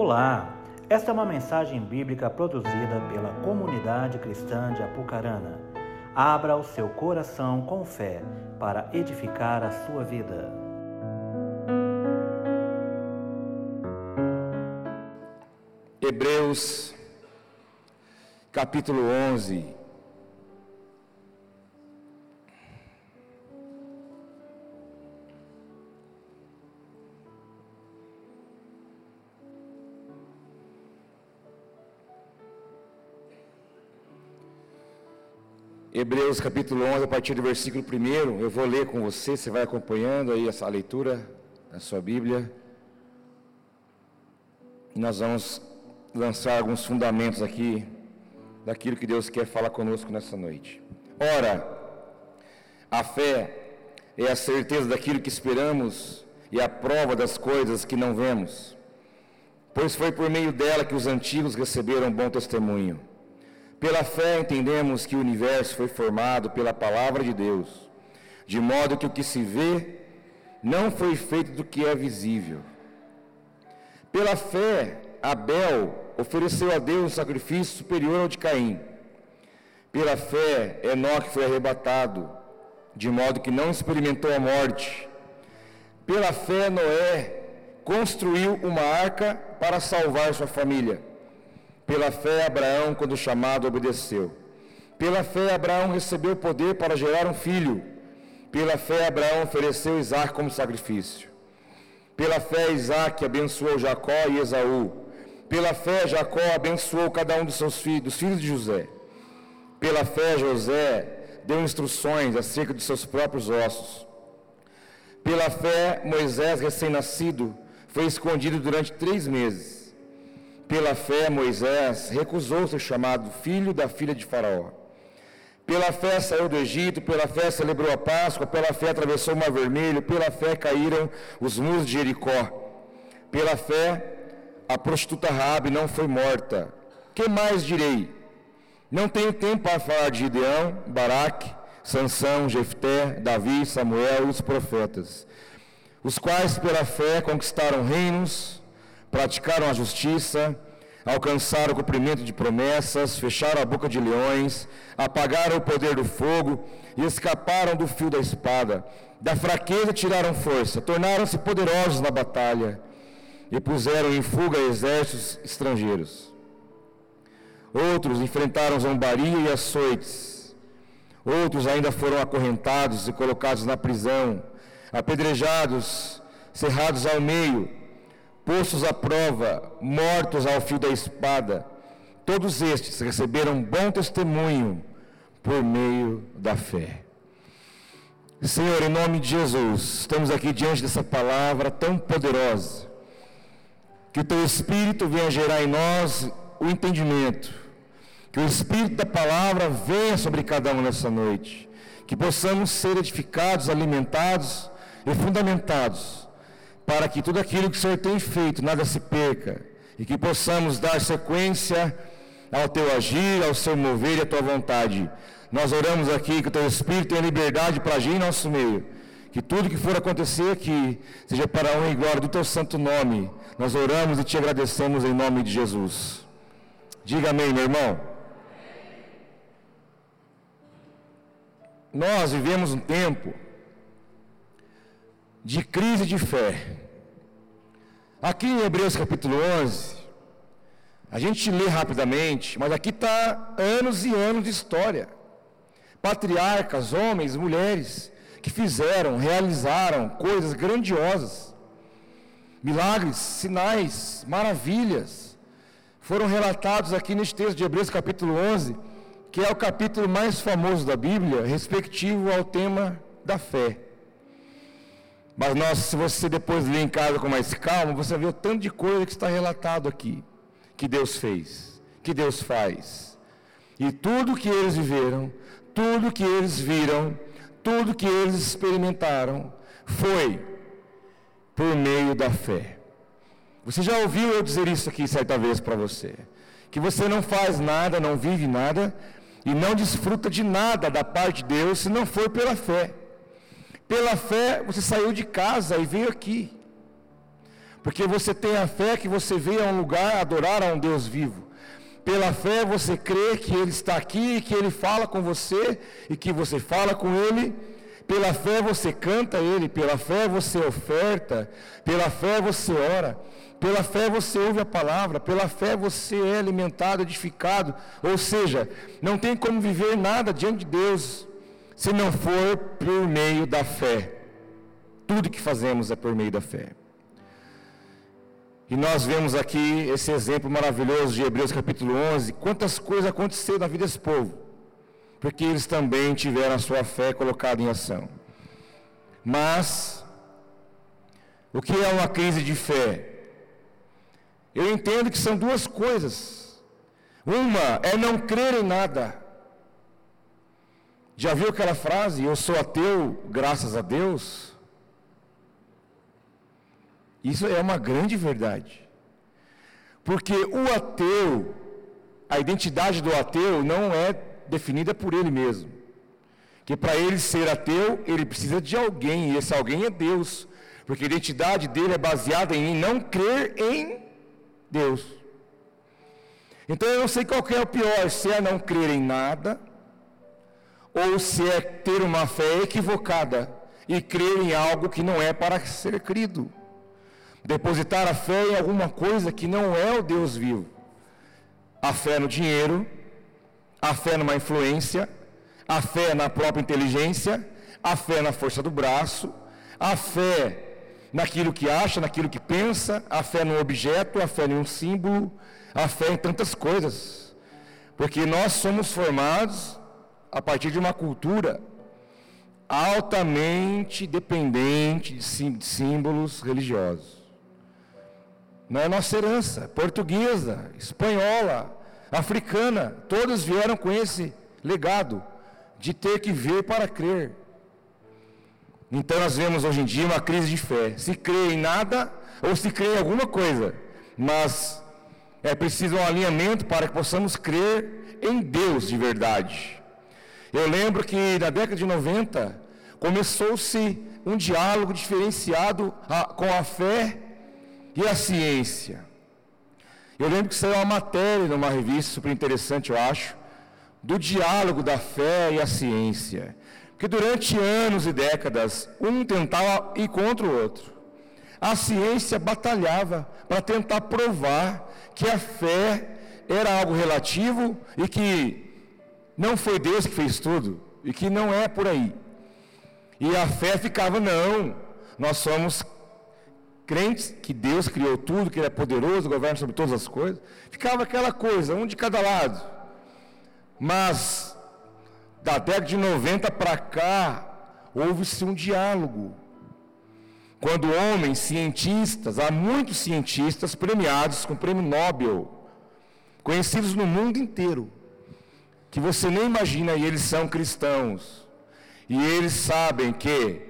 Olá, esta é uma mensagem bíblica produzida pela comunidade cristã de Apucarana. Abra o seu coração com fé para edificar a sua vida. Hebreus, capítulo 11. Hebreus capítulo 11, a partir do versículo 1, eu vou ler com você, você vai acompanhando aí essa leitura na sua Bíblia. E nós vamos lançar alguns fundamentos aqui daquilo que Deus quer falar conosco nessa noite. Ora, a fé é a certeza daquilo que esperamos e a prova das coisas que não vemos, pois foi por meio dela que os antigos receberam bom testemunho. Pela fé entendemos que o universo foi formado pela palavra de Deus, de modo que o que se vê não foi feito do que é visível. Pela fé, Abel ofereceu a Deus um sacrifício superior ao de Caim. Pela fé, Enoque foi arrebatado, de modo que não experimentou a morte. Pela fé, Noé construiu uma arca para salvar sua família. Pela fé, Abraão, quando chamado, obedeceu. Pela fé, Abraão recebeu poder para gerar um filho. Pela fé, Abraão ofereceu Isaac como sacrifício. Pela fé, Isaac abençoou Jacó e Esaú. Pela fé, Jacó abençoou cada um dos seus filhos, dos filhos de José. Pela fé, José deu instruções acerca de seus próprios ossos. Pela fé, Moisés, recém-nascido, foi escondido durante três meses pela fé, Moisés recusou ser chamado filho da filha de Faraó. Pela fé saiu do Egito, pela fé celebrou a Páscoa, pela fé atravessou o Mar Vermelho, pela fé caíram os muros de Jericó. Pela fé, a prostituta Rabi não foi morta. Que mais direi? Não tenho tempo para falar de Gideão, Baraque, Sansão, Jefté, Davi, Samuel e os profetas, os quais pela fé conquistaram reinos, praticaram a justiça, alcançaram o cumprimento de promessas, fecharam a boca de leões, apagaram o poder do fogo e escaparam do fio da espada. Da fraqueza tiraram força, tornaram-se poderosos na batalha e puseram em fuga exércitos estrangeiros. Outros enfrentaram zombaria e açoites. Outros ainda foram acorrentados e colocados na prisão, apedrejados, cerrados ao meio postos à prova, mortos ao fio da espada. Todos estes receberam bom testemunho por meio da fé. Senhor, em nome de Jesus, estamos aqui diante dessa palavra tão poderosa. Que o teu Espírito venha gerar em nós o entendimento. Que o Espírito da palavra venha sobre cada um nessa noite. Que possamos ser edificados, alimentados e fundamentados para que tudo aquilo que o Senhor tem feito nada se perca e que possamos dar sequência ao teu agir, ao seu mover e à tua vontade. Nós oramos aqui que o teu Espírito tenha liberdade para agir em nosso meio. Que tudo que for acontecer aqui seja para a honra e glória do teu santo nome. Nós oramos e te agradecemos em nome de Jesus. Diga amém, meu irmão. Nós vivemos um tempo de crise de fé. Aqui em Hebreus capítulo 11, a gente lê rapidamente, mas aqui está anos e anos de história. Patriarcas, homens, mulheres, que fizeram, realizaram coisas grandiosas, milagres, sinais, maravilhas, foram relatados aqui neste texto de Hebreus capítulo 11, que é o capítulo mais famoso da Bíblia, respectivo ao tema da fé. Mas nós, se você depois ler em casa com mais calma, você vê o tanto de coisa que está relatado aqui, que Deus fez, que Deus faz. E tudo que eles viveram, tudo que eles viram, tudo que eles experimentaram, foi por meio da fé. Você já ouviu eu dizer isso aqui certa vez para você? Que você não faz nada, não vive nada e não desfruta de nada da parte de Deus se não for pela fé. Pela fé, você saiu de casa e veio aqui. Porque você tem a fé que você veio a um lugar adorar a um Deus vivo. Pela fé você crê que Ele está aqui, que Ele fala com você e que você fala com Ele. Pela fé você canta Ele, pela fé você oferta, pela fé você ora, pela fé você ouve a palavra, pela fé você é alimentado, edificado. Ou seja, não tem como viver nada diante de Deus se não for por meio da fé. Tudo que fazemos é por meio da fé. E nós vemos aqui esse exemplo maravilhoso de Hebreus capítulo 11, quantas coisas aconteceram na vida desse povo, porque eles também tiveram a sua fé colocada em ação. Mas, o que é uma crise de fé? Eu entendo que são duas coisas. Uma é não crer em nada. Já viu aquela frase, eu sou ateu, graças a Deus? Isso é uma grande verdade. Porque o ateu, a identidade do ateu não é definida por ele mesmo. Que para ele ser ateu, ele precisa de alguém, e esse alguém é Deus. Porque a identidade dele é baseada em não crer em Deus. Então eu não sei qual é o pior, se é não crer em nada, ou se é ter uma fé equivocada e crer em algo que não é para ser crido depositar a fé em alguma coisa que não é o Deus vivo. A fé no dinheiro, a fé numa influência, a fé na própria inteligência, a fé na força do braço, a fé naquilo que acha, naquilo que pensa, a fé num objeto, a fé em um símbolo, a fé em tantas coisas. Porque nós somos formados a partir de uma cultura altamente dependente de símbolos religiosos. Não é nossa herança, portuguesa, espanhola, africana, todos vieram com esse legado de ter que ver para crer. Então nós vemos hoje em dia uma crise de fé. Se crê em nada ou se crê em alguma coisa, mas é preciso um alinhamento para que possamos crer em Deus de verdade. Eu lembro que na década de 90 começou-se um diálogo diferenciado com a fé e a ciência? Eu lembro que saiu uma matéria numa revista super interessante, eu acho, do diálogo da fé e a ciência. Porque durante anos e décadas, um tentava ir contra o outro. A ciência batalhava para tentar provar que a fé era algo relativo e que não foi Deus que fez tudo e que não é por aí. E a fé ficava, não, nós somos crentes que Deus criou tudo, que Ele é poderoso, governa sobre todas as coisas. Ficava aquela coisa, um de cada lado. Mas, da década de 90 para cá, houve-se um diálogo. Quando homens cientistas, há muitos cientistas premiados com prêmio Nobel, conhecidos no mundo inteiro, que você nem imagina, e eles são cristãos. E eles sabem que,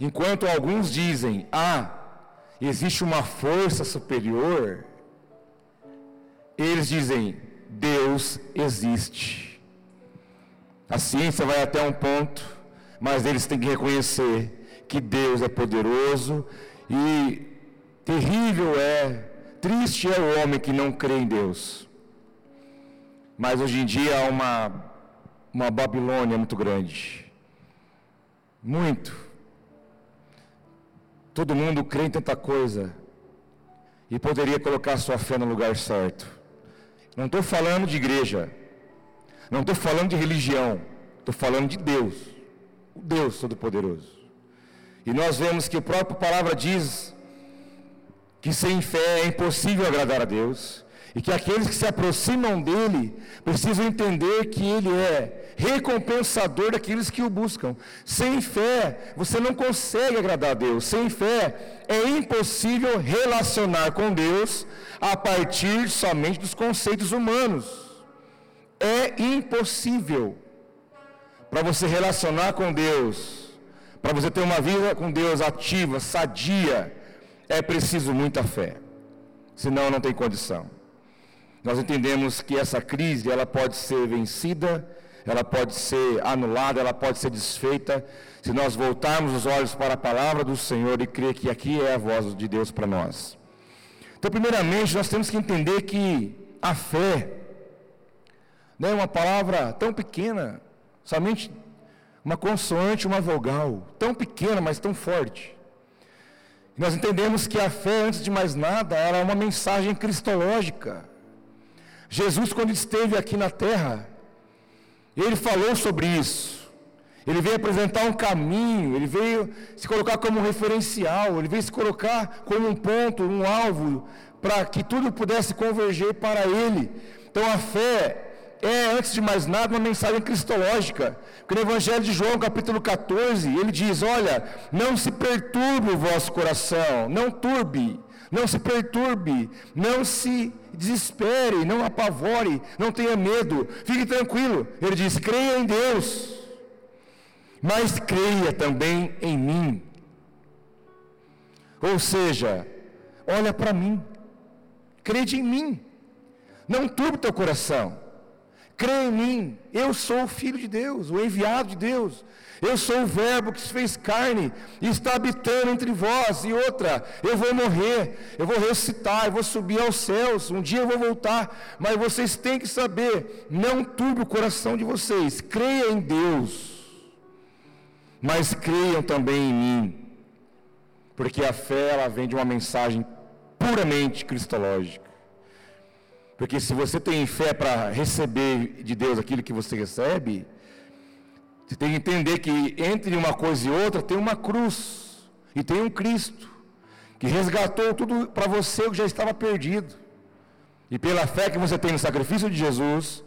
enquanto alguns dizem, ah, existe uma força superior, eles dizem: Deus existe. A ciência vai até um ponto, mas eles têm que reconhecer que Deus é poderoso e terrível é, triste é o homem que não crê em Deus. Mas hoje em dia há uma, uma Babilônia muito grande. Muito Todo mundo crê em tanta coisa e poderia colocar sua fé no lugar certo. Não estou falando de igreja, não estou falando de religião, estou falando de Deus, o Deus Todo-Poderoso. E nós vemos que a própria palavra diz que sem fé é impossível agradar a Deus, e que aqueles que se aproximam dele precisam entender que ele é recompensador daqueles que o buscam. Sem fé, você não consegue agradar a Deus. Sem fé, é impossível relacionar com Deus a partir somente dos conceitos humanos. É impossível. Para você relacionar com Deus, para você ter uma vida com Deus ativa, sadia, é preciso muita fé. Senão não tem condição. Nós entendemos que essa crise ela pode ser vencida, ela pode ser anulada, ela pode ser desfeita, se nós voltarmos os olhos para a palavra do Senhor e crer que aqui é a voz de Deus para nós. Então, primeiramente, nós temos que entender que a fé não é uma palavra tão pequena, somente uma consoante, uma vogal, tão pequena, mas tão forte. Nós entendemos que a fé, antes de mais nada, era uma mensagem cristológica. Jesus, quando esteve aqui na terra, ele falou sobre isso. Ele veio apresentar um caminho, ele veio se colocar como um referencial, ele veio se colocar como um ponto, um alvo, para que tudo pudesse converger para ele. Então a fé é, antes de mais nada, uma mensagem cristológica. Porque no Evangelho de João, capítulo 14, ele diz: Olha, não se perturbe o vosso coração, não turbe, não se perturbe, não se desespere, não apavore, não tenha medo, fique tranquilo. Ele diz: creia em Deus, mas creia também em mim. Ou seja, olha para mim, crede em mim, não turbe teu coração, crê em mim, eu sou o Filho de Deus, o enviado de Deus, eu sou o Verbo que se fez carne e está habitando entre vós. E outra, eu vou morrer, eu vou ressuscitar, eu vou subir aos céus. Um dia eu vou voltar. Mas vocês têm que saber: não turbe o coração de vocês. Creia em Deus, mas creiam também em mim. Porque a fé ela vem de uma mensagem puramente cristológica. Porque se você tem fé para receber de Deus aquilo que você recebe, você tem que entender que entre uma coisa e outra tem uma cruz e tem um Cristo que resgatou tudo para você que já estava perdido. E pela fé que você tem no sacrifício de Jesus,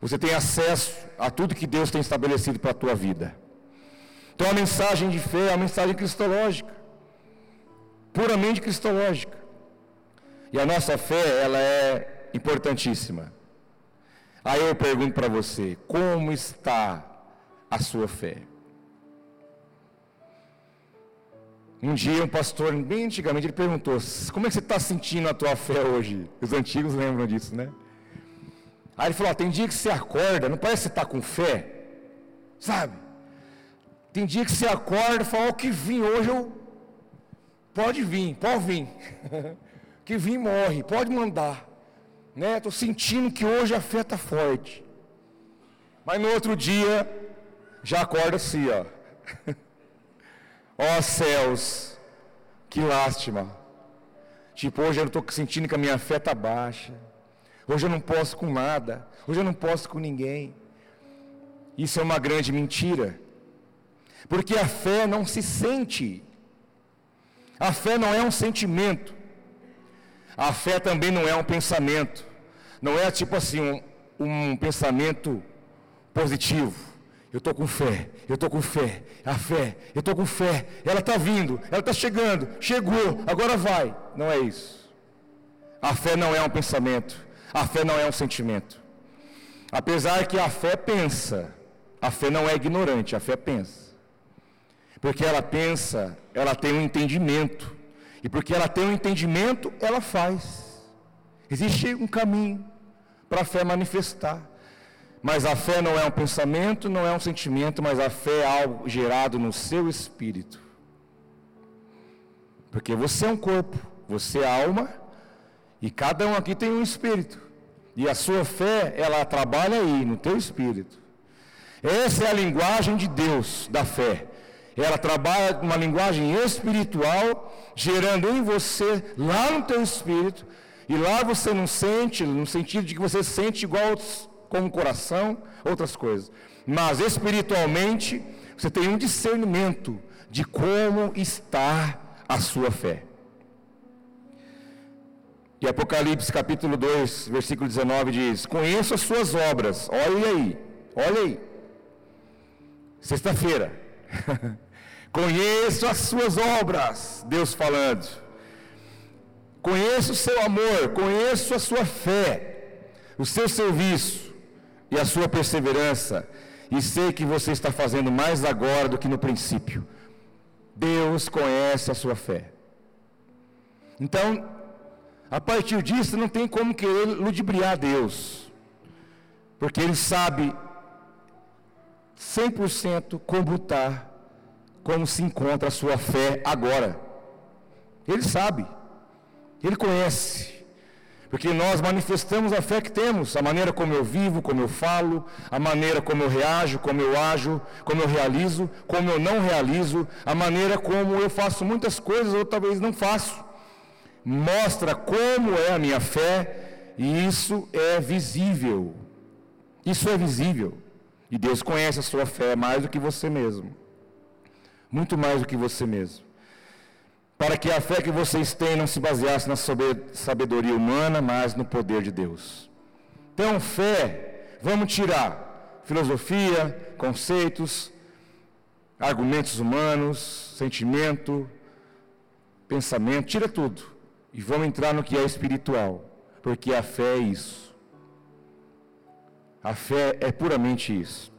você tem acesso a tudo que Deus tem estabelecido para a tua vida. Então a mensagem de fé é uma mensagem cristológica, puramente cristológica. E a nossa fé, ela é importantíssima. Aí eu pergunto para você, como está a sua fé. Um dia um pastor, bem antigamente, ele perguntou, como é que você está sentindo a tua fé hoje? Os antigos lembram disso, né? Aí ele falou, tem dia que você acorda, não parece que você está com fé? Sabe? Tem dia que você acorda e fala, o oh, que vim hoje eu... Pode vir, pode vir. que vim morre, pode mandar. Né? Estou sentindo que hoje a fé está forte. Mas no outro dia, já acorda assim, ó. ó céus, que lástima. Tipo, hoje eu estou sentindo que a minha fé está baixa. Hoje eu não posso com nada. Hoje eu não posso com ninguém. Isso é uma grande mentira. Porque a fé não se sente. A fé não é um sentimento. A fé também não é um pensamento. Não é tipo assim, um, um pensamento positivo. Eu estou com fé, eu estou com fé, a fé, eu estou com fé, ela está vindo, ela está chegando, chegou, agora vai. Não é isso. A fé não é um pensamento, a fé não é um sentimento. Apesar que a fé pensa, a fé não é ignorante, a fé pensa. Porque ela pensa, ela tem um entendimento. E porque ela tem um entendimento, ela faz. Existe um caminho para a fé manifestar. Mas a fé não é um pensamento, não é um sentimento, mas a fé é algo gerado no seu espírito. Porque você é um corpo, você é alma, e cada um aqui tem um espírito. E a sua fé, ela trabalha aí, no teu espírito. Essa é a linguagem de Deus, da fé. Ela trabalha uma linguagem espiritual, gerando em você, lá no teu espírito, e lá você não sente, no sentido de que você sente igual com o coração, outras coisas. Mas espiritualmente, você tem um discernimento de como está a sua fé. E Apocalipse capítulo 2, versículo 19 diz: Conheço as suas obras. Olha aí, olha aí. Sexta-feira. Conheço as suas obras, Deus falando. Conheço o seu amor, conheço a sua fé, o seu serviço e a sua perseverança, e sei que você está fazendo mais agora do que no princípio. Deus conhece a sua fé. Então, a partir disso, não tem como querer ludibriar Deus, porque Ele sabe 100% como está, como se encontra a sua fé agora. Ele sabe, ele conhece, porque nós manifestamos a fé que temos, a maneira como eu vivo, como eu falo, a maneira como eu reajo, como eu ajo, como eu realizo, como eu não realizo, a maneira como eu faço muitas coisas ou talvez não faço. Mostra como é a minha fé e isso é visível. Isso é visível. E Deus conhece a sua fé mais do que você mesmo. Muito mais do que você mesmo para que a fé que vocês têm não se baseasse na sabedoria humana, mas no poder de Deus. Então, fé, vamos tirar filosofia, conceitos, argumentos humanos, sentimento, pensamento, tira tudo e vamos entrar no que é espiritual, porque a fé é isso. A fé é puramente isso.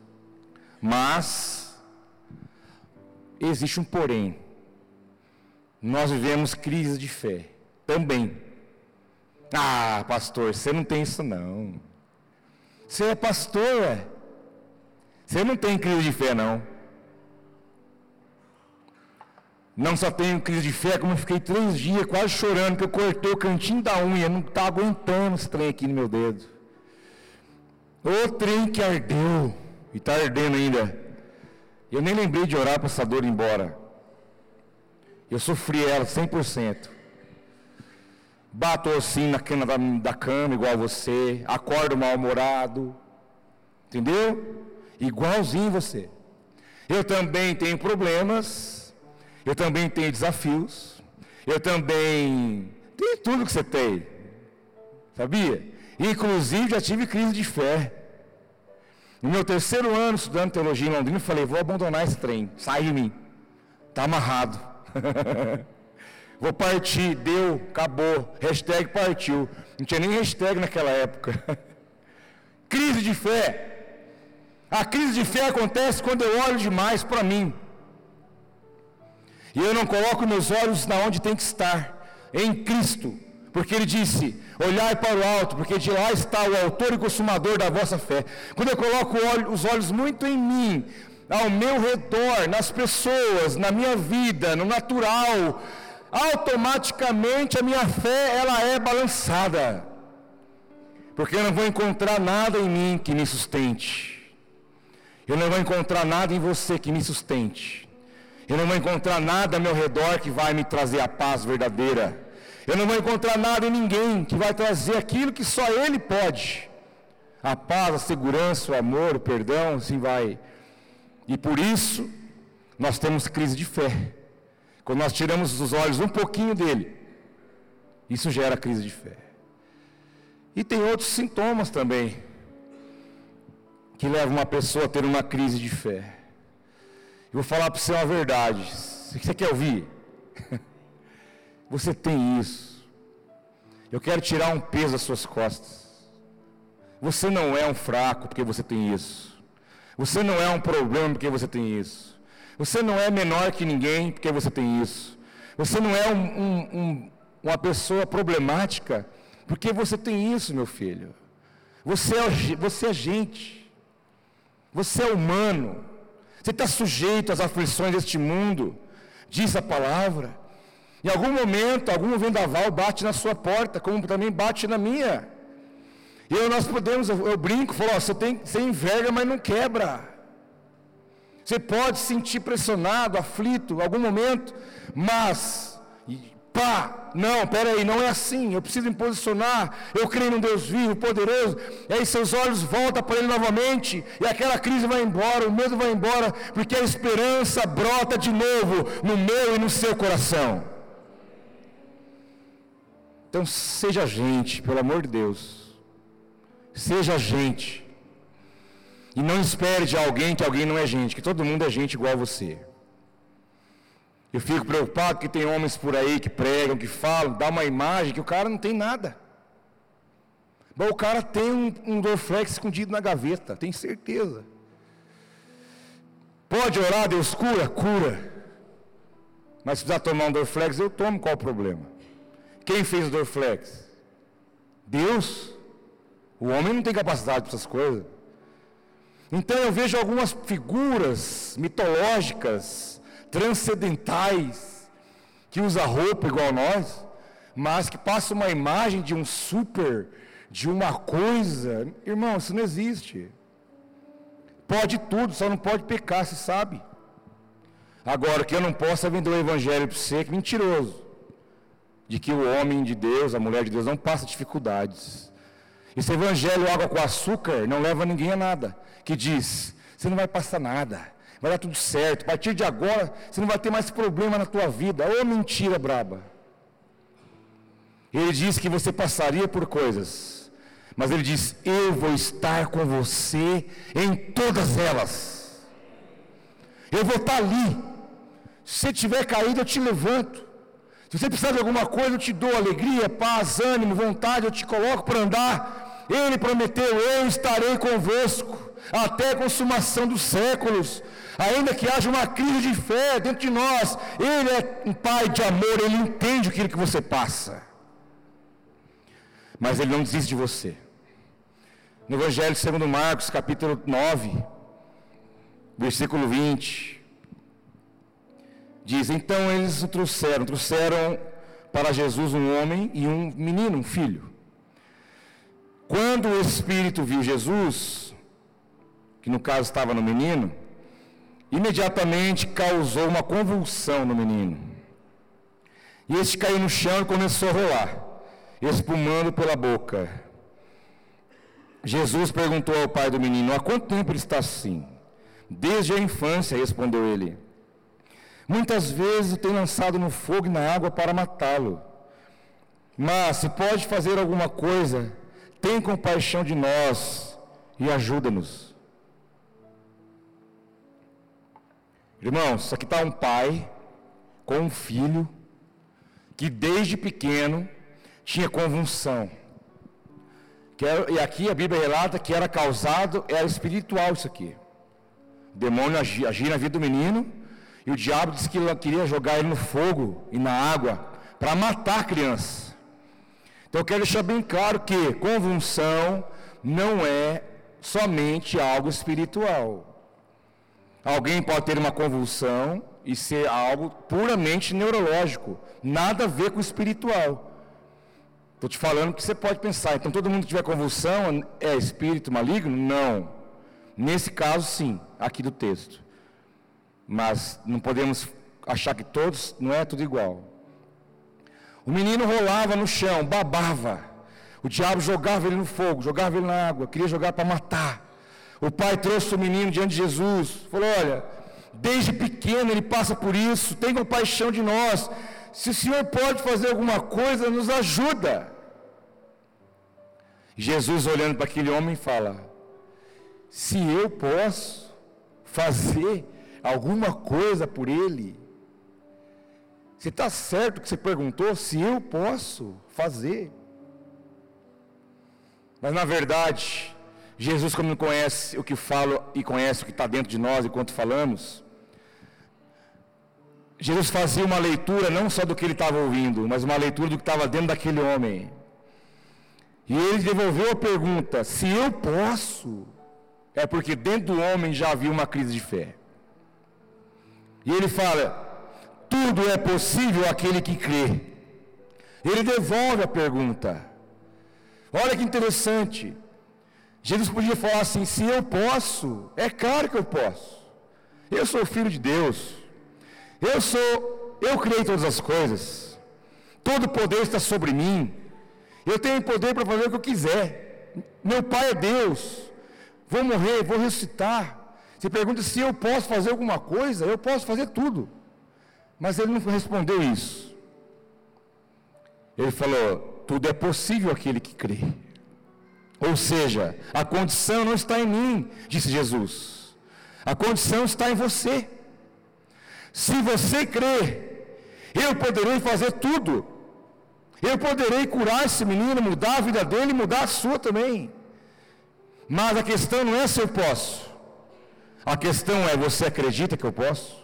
Mas existe um porém nós vivemos crise de fé também. Ah, pastor, você não tem isso não. Você é pastor, é? Você não tem crise de fé não. Não só tenho crise de fé, como eu fiquei três dias quase chorando, que eu cortei o cantinho da unha, não está aguentando esse trem aqui no meu dedo. O trem que ardeu, e está ardendo ainda. Eu nem lembrei de orar para essa dor ir embora. Eu sofri ela 100%. Bato assim na cama da, da cama, igual você. Acordo mal-humorado. Entendeu? Igualzinho você. Eu também tenho problemas. Eu também tenho desafios. Eu também tenho tudo que você tem. Sabia? Inclusive já tive crise de fé. No meu terceiro ano estudando teologia em Londrina, eu falei, vou abandonar esse trem, sai de mim. Está amarrado. Vou partir, deu, acabou. Hashtag partiu. Não tinha nem hashtag naquela época. crise de fé. A crise de fé acontece quando eu olho demais para mim. E eu não coloco meus olhos na onde tem que estar, em Cristo. Porque ele disse: olhai para o alto, porque de lá está o autor e consumador da vossa fé. Quando eu coloco os olhos muito em mim, ao meu redor, nas pessoas, na minha vida, no natural, automaticamente a minha fé ela é balançada. Porque eu não vou encontrar nada em mim que me sustente. Eu não vou encontrar nada em você que me sustente. Eu não vou encontrar nada ao meu redor que vai me trazer a paz verdadeira. Eu não vou encontrar nada em ninguém que vai trazer aquilo que só Ele pode. A paz, a segurança, o amor, o perdão, assim vai. E por isso, nós temos crise de fé. Quando nós tiramos os olhos um pouquinho dele, isso gera crise de fé. E tem outros sintomas também que levam uma pessoa a ter uma crise de fé. Eu vou falar para você uma verdade. Você quer ouvir? Você tem isso. Eu quero tirar um peso das suas costas. Você não é um fraco porque você tem isso. Você não é um problema porque você tem isso. Você não é menor que ninguém porque você tem isso. Você não é um, um, um, uma pessoa problemática porque você tem isso, meu filho. Você é, você é gente. Você é humano. Você está sujeito às aflições deste mundo. Diz a palavra. Em algum momento, algum vendaval bate na sua porta, como também bate na minha. E aí nós podemos, eu, eu brinco, falo, ó, você, tem, você enverga, mas não quebra. Você pode se sentir pressionado, aflito, algum momento, mas, pá, não, peraí, não é assim, eu preciso me posicionar, eu creio num Deus vivo, poderoso, e aí seus olhos voltam para Ele novamente, e aquela crise vai embora, o medo vai embora, porque a esperança brota de novo no meu e no seu coração. Então seja gente, pelo amor de Deus. Seja gente. E não espere de alguém que alguém não é gente, que todo mundo é gente igual a você. Eu fico preocupado que tem homens por aí que pregam, que falam, dá uma imagem que o cara não tem nada. Bom, o cara tem um, um Dorflex escondido na gaveta, tem certeza. Pode orar, Deus cura? Cura. Mas se precisar tomar um Dorflex, eu tomo, qual o problema? Quem fez o Dorflex? Deus? O homem não tem capacidade para essas coisas. Então eu vejo algumas figuras mitológicas, transcendentais, que usa roupa igual nós, mas que passa uma imagem de um super, de uma coisa. Irmão, isso não existe. Pode tudo, só não pode pecar, se sabe. Agora, que eu não posso é vender o evangelho para você, que mentiroso. De que o homem de Deus, a mulher de Deus, não passa dificuldades. Esse evangelho água com açúcar não leva ninguém a nada. Que diz, você não vai passar nada, vai dar tudo certo. A partir de agora, você não vai ter mais problema na tua vida. Ô mentira braba. Ele diz que você passaria por coisas, mas ele diz: Eu vou estar com você em todas elas. Eu vou estar ali. Se tiver caído, eu te levanto. Se você precisar de alguma coisa, eu te dou alegria, paz, ânimo, vontade, eu te coloco para andar. Ele prometeu: Eu estarei convosco até a consumação dos séculos. Ainda que haja uma crise de fé dentro de nós, Ele é um Pai de amor, Ele entende aquilo que você passa. Mas Ele não desiste de você. No Evangelho segundo Marcos, capítulo 9, versículo 20, diz: Então eles o trouxeram, trouxeram para Jesus um homem e um menino, um filho. Quando o Espírito viu Jesus, que no caso estava no menino, imediatamente causou uma convulsão no menino. E este caiu no chão e começou a rolar, espumando pela boca. Jesus perguntou ao pai do menino: Há quanto tempo ele está assim? Desde a infância, respondeu ele. Muitas vezes o tem lançado no fogo e na água para matá-lo. Mas se pode fazer alguma coisa, tem compaixão de nós e ajuda-nos. Irmãos, aqui está um pai com um filho que desde pequeno tinha convulsão. Era, e aqui a Bíblia relata que era causado, era espiritual isso aqui. O demônio agia, agia na vida do menino, e o diabo disse que queria jogar ele no fogo e na água para matar a criança. Então eu quero deixar bem claro que convulsão não é somente algo espiritual. Alguém pode ter uma convulsão e ser algo puramente neurológico, nada a ver com o espiritual. Estou te falando que você pode pensar, então todo mundo que tiver convulsão é espírito maligno? Não. Nesse caso, sim, aqui do texto. Mas não podemos achar que todos, não é tudo igual. O menino rolava no chão, babava. O diabo jogava ele no fogo, jogava ele na água, queria jogar para matar. O pai trouxe o menino diante de Jesus, falou: Olha, desde pequeno ele passa por isso, tem compaixão de nós. Se o Senhor pode fazer alguma coisa, nos ajuda. Jesus olhando para aquele homem fala: Se eu posso fazer alguma coisa por ele, você está certo que você perguntou se eu posso fazer? Mas na verdade, Jesus, como conhece o que falo e conhece o que está dentro de nós enquanto falamos, Jesus fazia uma leitura não só do que ele estava ouvindo, mas uma leitura do que estava dentro daquele homem. E ele devolveu a pergunta: se eu posso, é porque dentro do homem já havia uma crise de fé. E ele fala: tudo é possível aquele que crê. Ele devolve a pergunta. Olha que interessante. Jesus podia falar assim: se eu posso, é claro que eu posso. Eu sou filho de Deus. Eu sou, eu criei todas as coisas. Todo poder está sobre mim. Eu tenho poder para fazer o que eu quiser. Meu Pai é Deus. Vou morrer, vou ressuscitar. Você pergunta se eu posso fazer alguma coisa, eu posso fazer tudo. Mas ele não respondeu isso. Ele falou: tudo é possível aquele que crê. Ou seja, a condição não está em mim, disse Jesus. A condição está em você. Se você crer, eu poderei fazer tudo. Eu poderei curar esse menino, mudar a vida dele, mudar a sua também. Mas a questão não é se eu posso. A questão é: você acredita que eu posso?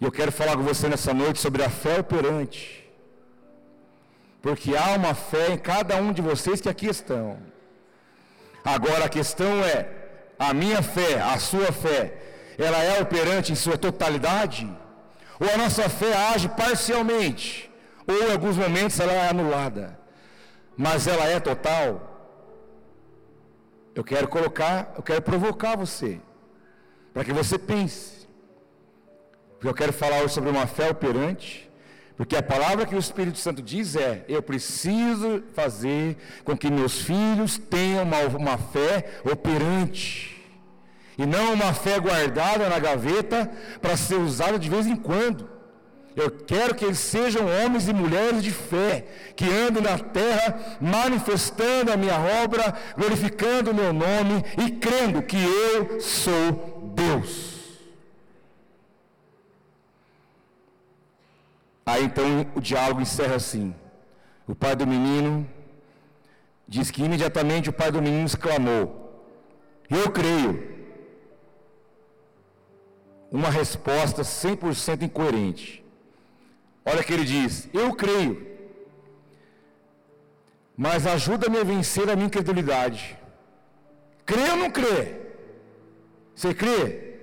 E eu quero falar com você nessa noite sobre a fé operante. Porque há uma fé em cada um de vocês que aqui estão. Agora a questão é: a minha fé, a sua fé, ela é operante em sua totalidade? Ou a nossa fé age parcialmente? Ou em alguns momentos ela é anulada? Mas ela é total? Eu quero colocar, eu quero provocar você, para que você pense. Porque eu quero falar hoje sobre uma fé operante porque a palavra que o Espírito Santo diz é: eu preciso fazer com que meus filhos tenham uma, uma fé operante. E não uma fé guardada na gaveta para ser usada de vez em quando. Eu quero que eles sejam homens e mulheres de fé, que andem na terra manifestando a minha obra, glorificando o meu nome e crendo que eu sou Deus. Aí então o diálogo encerra assim. O pai do menino diz que imediatamente o pai do menino exclamou: Eu creio. Uma resposta 100% incoerente. Olha que ele diz: Eu creio. Mas ajuda-me a vencer a minha incredulidade. Crê ou não crê? Você crê?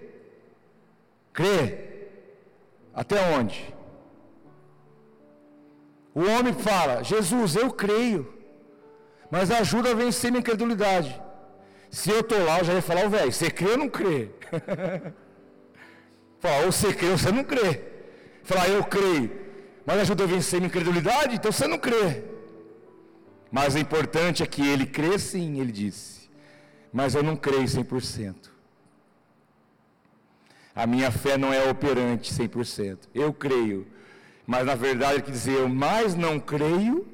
Crê? Até onde? O homem fala: Jesus, eu creio, mas ajuda a vencer minha incredulidade. Se eu estou lá, eu já ia falar: velho, você crê ou não crê? Fala, ou você crê ou você não crê. Falar, eu creio, mas ajuda a vencer minha incredulidade, então você não crê. Mas o importante é que ele crê sim, ele disse. Mas eu não creio 100%. A minha fé não é operante 100%. Eu creio, mas na verdade ele quer dizer, eu mais não creio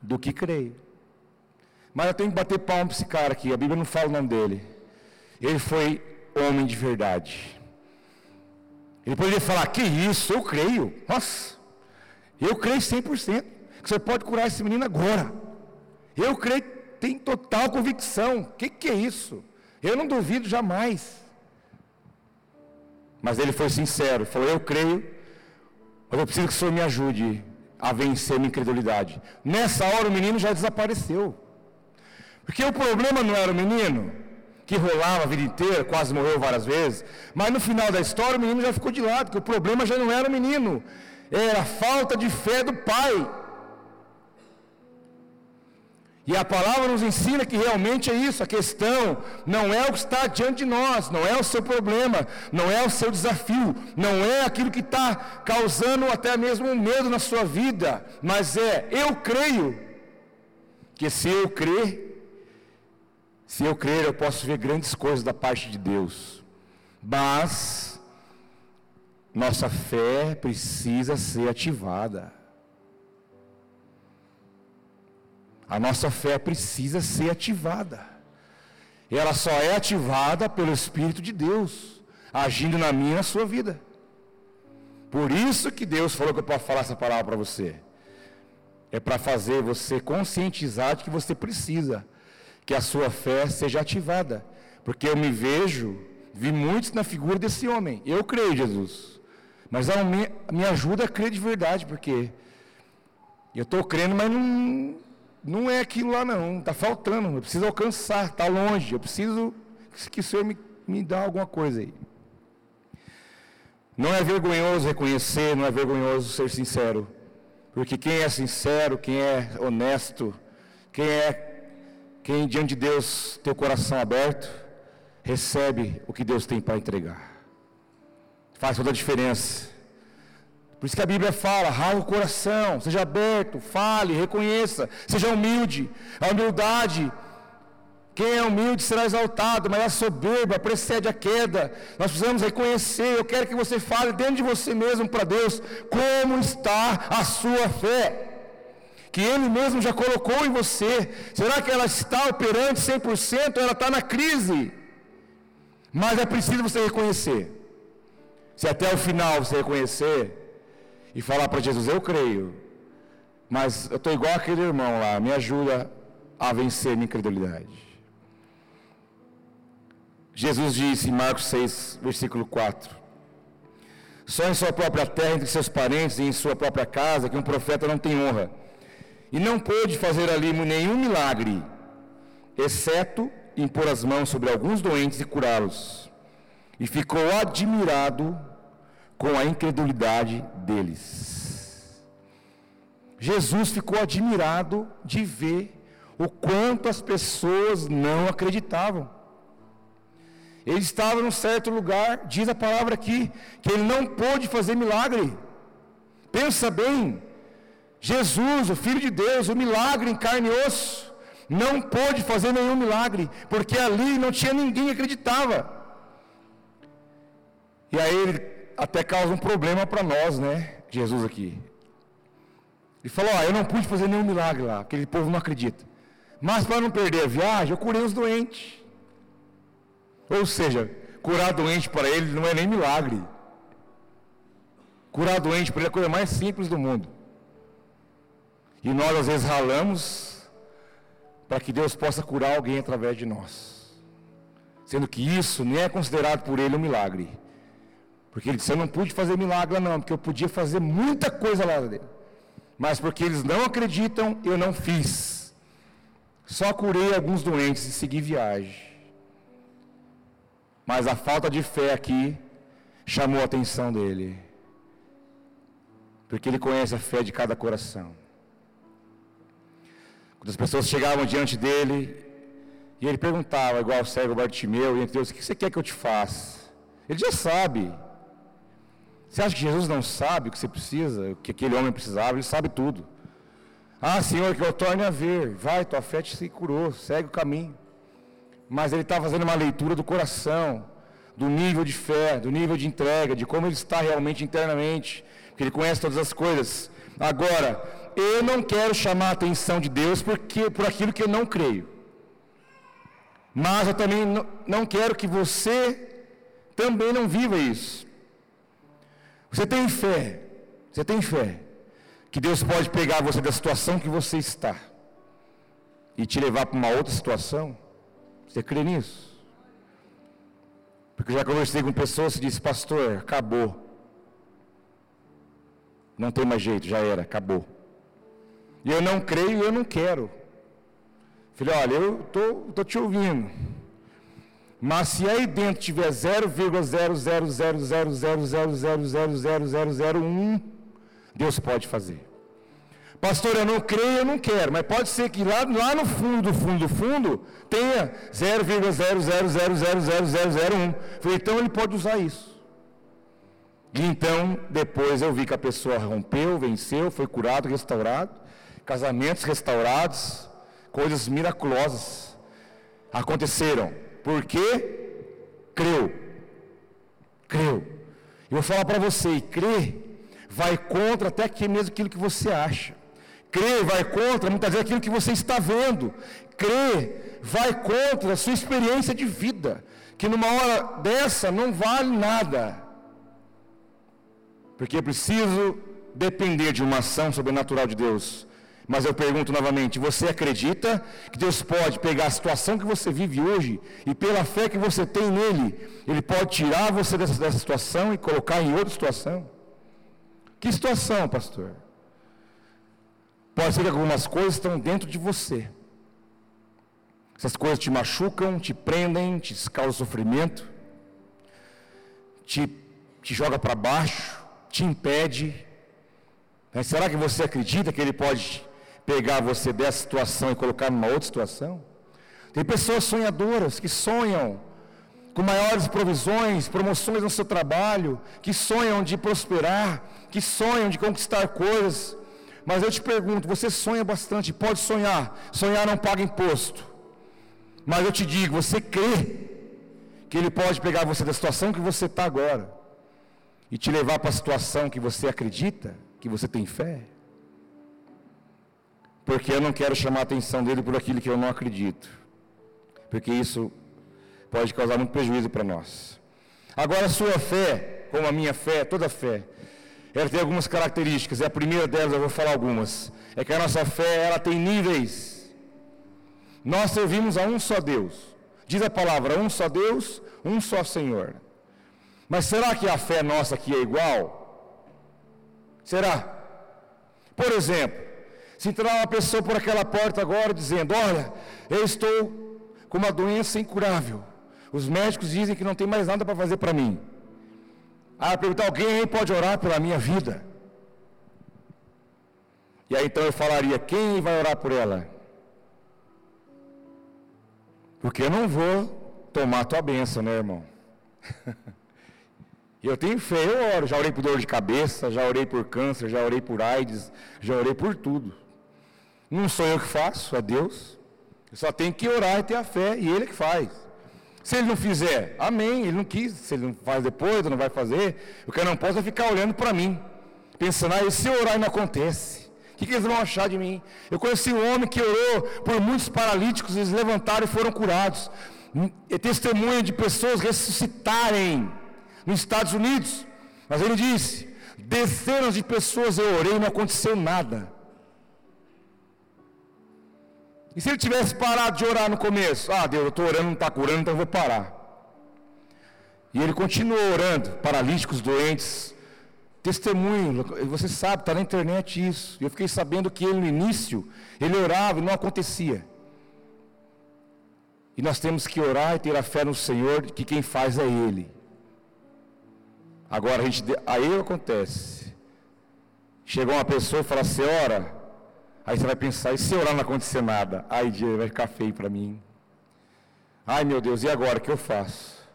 do que creio. Mas eu tenho que bater palma para esse cara aqui, a Bíblia não fala o nome dele. Ele foi homem de verdade. Ele poderia falar, que isso, eu creio. Nossa, eu creio 100%. Que você pode curar esse menino agora. Eu creio, tem total convicção. O que, que é isso? Eu não duvido jamais. Mas ele foi sincero, falou, eu creio mas eu preciso que o Senhor me ajude a vencer minha incredulidade. Nessa hora o menino já desapareceu. Porque o problema não era o menino, que rolava a vida inteira, quase morreu várias vezes, mas no final da história o menino já ficou de lado, porque o problema já não era o menino, era a falta de fé do pai. E a palavra nos ensina que realmente é isso, a questão não é o que está diante de nós, não é o seu problema, não é o seu desafio, não é aquilo que está causando até mesmo um medo na sua vida, mas é, eu creio, que se eu crer, se eu crer eu posso ver grandes coisas da parte de Deus, mas nossa fé precisa ser ativada. A nossa fé precisa ser ativada. Ela só é ativada pelo Espírito de Deus, agindo na minha e na sua vida. Por isso que Deus falou que eu posso falar essa palavra para você. É para fazer você conscientizar de que você precisa que a sua fé seja ativada. Porque eu me vejo, vi muitos na figura desse homem. Eu creio, Jesus. Mas me ajuda a crer de verdade, porque eu estou crendo, mas não, não é aquilo lá não, está faltando, eu preciso alcançar, está longe, eu preciso que o Senhor me, me dá alguma coisa aí. Não é vergonhoso reconhecer, não é vergonhoso ser sincero, porque quem é sincero, quem é honesto, quem é quem diante de Deus tem o coração aberto, recebe o que Deus tem para entregar. Faz toda a diferença. Por isso que a Bíblia fala: rala o coração, seja aberto, fale, reconheça, seja humilde. A humildade, quem é humilde será exaltado, mas a soberba precede a queda. Nós precisamos reconhecer. Eu quero que você fale dentro de você mesmo para Deus como está a sua fé. Que Ele mesmo já colocou em você. Será que ela está operante 100% ou ela está na crise? Mas é preciso você reconhecer. Se até o final você reconhecer, e falar para Jesus: Eu creio, mas eu estou igual aquele irmão lá, me ajuda a vencer minha incredulidade. Jesus disse em Marcos 6, versículo 4: Só em sua própria terra, entre seus parentes e em sua própria casa, que um profeta não tem honra. E não pôde fazer ali nenhum milagre. exceto impor as mãos sobre alguns doentes e curá-los. E ficou admirado com a incredulidade deles. Jesus ficou admirado de ver o quanto as pessoas não acreditavam. Ele estava num certo lugar, diz a palavra aqui, que ele não pôde fazer milagre. Pensa bem, Jesus, o Filho de Deus, o milagre em carne e osso, não pôde fazer nenhum milagre, porque ali não tinha ninguém que acreditava. E aí ele até causa um problema para nós, né? Jesus aqui. Ele falou: Ó, eu não pude fazer nenhum milagre lá, aquele povo não acredita. Mas para não perder a viagem, eu curei os doentes. Ou seja, curar doente para ele não é nem milagre. Curar doente para ele é a coisa mais simples do mundo. E nós às vezes ralamos para que Deus possa curar alguém através de nós. Sendo que isso nem é considerado por ele um milagre. Porque ele disse, eu não pude fazer milagre não, porque eu podia fazer muita coisa lá dele. Mas porque eles não acreditam, eu não fiz. Só curei alguns doentes e segui viagem. Mas a falta de fé aqui chamou a atenção dele. Porque ele conhece a fé de cada coração. Quando as pessoas chegavam diante dele, e ele perguntava, igual o cego Bartimeu, e entre Deus, o que você quer que eu te faça? Ele já sabe. Você acha que Jesus não sabe o que você precisa, o que aquele homem precisava? Ele sabe tudo. Ah, Senhor, que eu torne a ver. Vai, tua fé te curou, segue o caminho. Mas ele está fazendo uma leitura do coração, do nível de fé, do nível de entrega, de como ele está realmente internamente, porque ele conhece todas as coisas. Agora, eu não quero chamar a atenção de Deus porque por aquilo que eu não creio. Mas eu também não quero que você também não viva isso. Você tem fé, você tem fé, que Deus pode pegar você da situação que você está e te levar para uma outra situação? Você crê nisso? Porque já conversei com pessoas que dizem, pastor, acabou. Não tem mais jeito, já era, acabou. E eu não creio e eu não quero. Falei, olha, eu estou tô, tô te ouvindo. Mas se aí dentro tiver 0,0000000000001, Deus pode fazer. Pastor, eu não creio, eu não quero, mas pode ser que lá, lá no fundo, do fundo, do fundo, tenha 0,000000001. Então ele pode usar isso. E então, depois eu vi que a pessoa rompeu, venceu, foi curado, restaurado, casamentos restaurados, coisas miraculosas aconteceram. Porque creu. Creu. Eu vou falar para você, e crer vai contra até aqui mesmo aquilo que você acha. Crer vai contra muitas vezes aquilo que você está vendo. Crer vai contra a sua experiência de vida, que numa hora dessa não vale nada. Porque é preciso depender de uma ação sobrenatural de Deus mas eu pergunto novamente: você acredita que Deus pode pegar a situação que você vive hoje e, pela fé que você tem nele, Ele pode tirar você dessa, dessa situação e colocar em outra situação? Que situação, pastor? Pode ser que algumas coisas estão dentro de você. Essas coisas te machucam, te prendem, te causam sofrimento, te, te joga para baixo, te impede. Mas será que você acredita que Ele pode pegar você dessa situação e colocar numa outra situação? Tem pessoas sonhadoras que sonham com maiores provisões, promoções no seu trabalho, que sonham de prosperar, que sonham de conquistar coisas. Mas eu te pergunto, você sonha bastante, pode sonhar, sonhar não paga imposto. Mas eu te digo, você crê que Ele pode pegar você da situação que você está agora e te levar para a situação que você acredita, que você tem fé? Porque eu não quero chamar a atenção dele por aquilo que eu não acredito, porque isso pode causar muito prejuízo para nós. Agora, a sua fé, como a minha fé, toda fé, ela tem algumas características, e a primeira delas eu vou falar algumas, é que a nossa fé, ela tem níveis. Nós servimos a um só Deus. Diz a palavra, um só Deus, um só Senhor. Mas será que a fé nossa aqui é igual? Será? Por exemplo, se entrar uma pessoa por aquela porta agora dizendo: Olha, eu estou com uma doença incurável. Os médicos dizem que não tem mais nada para fazer para mim. Ah, perguntar, alguém aí pode orar pela minha vida? E aí então eu falaria, quem vai orar por ela? Porque eu não vou tomar tua bênção, né, irmão? eu tenho fé, eu oro. Já orei por dor de cabeça, já orei por câncer, já orei por AIDS, já orei por tudo. Não sou eu que faço, é Deus. Eu só tenho que orar e ter a fé, e Ele que faz. Se Ele não fizer, amém, Ele não quis. Se Ele não faz depois, não vai fazer. O que eu não posso é ficar olhando para mim, pensando, ah, e se eu orar e não acontece? O que, que eles vão achar de mim? Eu conheci um homem que orou por muitos paralíticos, eles levantaram e foram curados. É testemunho de pessoas ressuscitarem nos Estados Unidos. Mas ele disse: dezenas de pessoas eu orei e não aconteceu nada. E se ele tivesse parado de orar no começo? Ah, Deus, eu estou orando, não está curando, então eu vou parar. E ele continuou orando, paralíticos, doentes. Testemunho, você sabe, está na internet isso. Eu fiquei sabendo que ele no início, ele orava e não acontecia. E nós temos que orar e ter a fé no Senhor, que quem faz é Ele. Agora, a gente, aí acontece. Chegou uma pessoa e fala, você ora? Aí você vai pensar, e se orar não acontecer nada? Ai, dia, vai ficar feio para mim. Ai, meu Deus, e agora, o que eu faço?